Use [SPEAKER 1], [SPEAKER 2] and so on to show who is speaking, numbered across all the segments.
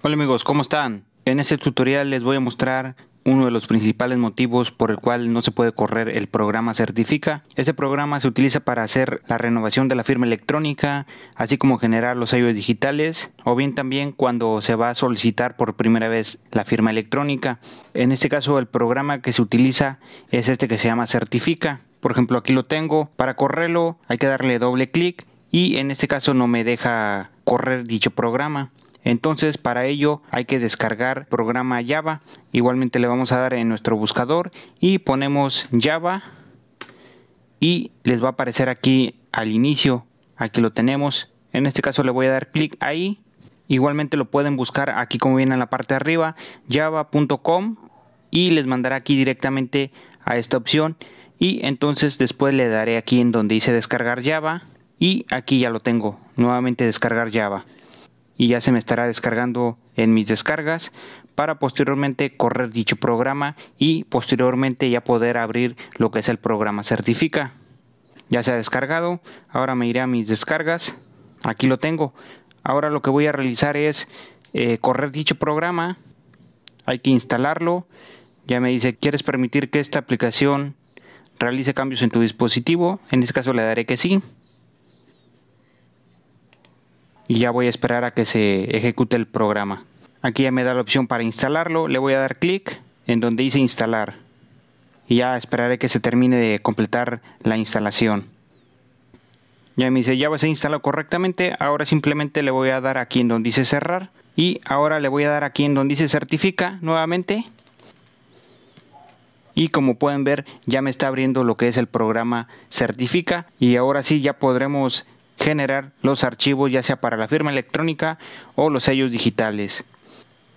[SPEAKER 1] Hola amigos, ¿cómo están? En este tutorial les voy a mostrar uno de los principales motivos por el cual no se puede correr el programa Certifica. Este programa se utiliza para hacer la renovación de la firma electrónica, así como generar los sellos digitales, o bien también cuando se va a solicitar por primera vez la firma electrónica. En este caso el programa que se utiliza es este que se llama Certifica. Por ejemplo, aquí lo tengo. Para correrlo hay que darle doble clic y en este caso no me deja correr dicho programa. Entonces para ello hay que descargar programa Java. Igualmente le vamos a dar en nuestro buscador y ponemos Java y les va a aparecer aquí al inicio. Aquí lo tenemos. En este caso le voy a dar clic ahí. Igualmente lo pueden buscar aquí como viene en la parte de arriba java.com y les mandará aquí directamente a esta opción y entonces después le daré aquí en donde dice descargar Java y aquí ya lo tengo. Nuevamente descargar Java. Y ya se me estará descargando en mis descargas para posteriormente correr dicho programa y posteriormente ya poder abrir lo que es el programa certifica. Ya se ha descargado, ahora me iré a mis descargas, aquí lo tengo. Ahora lo que voy a realizar es eh, correr dicho programa, hay que instalarlo, ya me dice, ¿quieres permitir que esta aplicación realice cambios en tu dispositivo? En este caso le daré que sí y ya voy a esperar a que se ejecute el programa. Aquí ya me da la opción para instalarlo, le voy a dar clic en donde dice instalar y ya esperaré que se termine de completar la instalación. Ya me dice ya se instalado correctamente, ahora simplemente le voy a dar aquí en donde dice cerrar y ahora le voy a dar aquí en donde dice certifica nuevamente. Y como pueden ver ya me está abriendo lo que es el programa certifica y ahora sí ya podremos generar los archivos ya sea para la firma electrónica o los sellos digitales.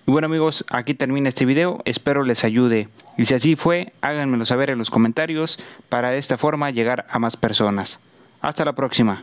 [SPEAKER 1] Y bueno amigos, aquí termina este video, espero les ayude. Y si así fue, háganmelo saber en los comentarios para de esta forma llegar a más personas. Hasta la próxima.